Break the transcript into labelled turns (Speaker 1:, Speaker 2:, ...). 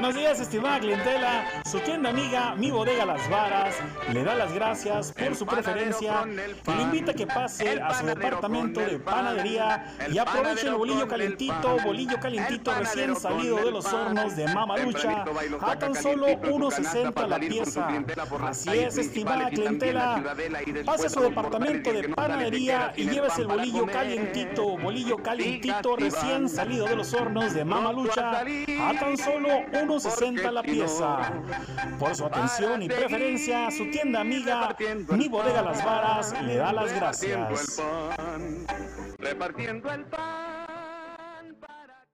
Speaker 1: buenos días, estimada clientela. Su tienda amiga, mi bodega Las Varas, le da las gracias por su preferencia y le invita a que pase a su departamento de panadería y aproveche el bolillo calentito, bolillo calentito recién salido de los hornos de Mamalucha a tan solo 1.60 la pieza. Así es, estimada clientela. Pase a su departamento de panadería y llévese el bolillo calientito, bolillo calientito recién salido de los hornos de Mamalucha a tan solo 1.60 la pieza. Por su atención y preferencia, su tienda amiga, mi bodega Las Varas, le da las gracias.
Speaker 2: Repartiendo el pan.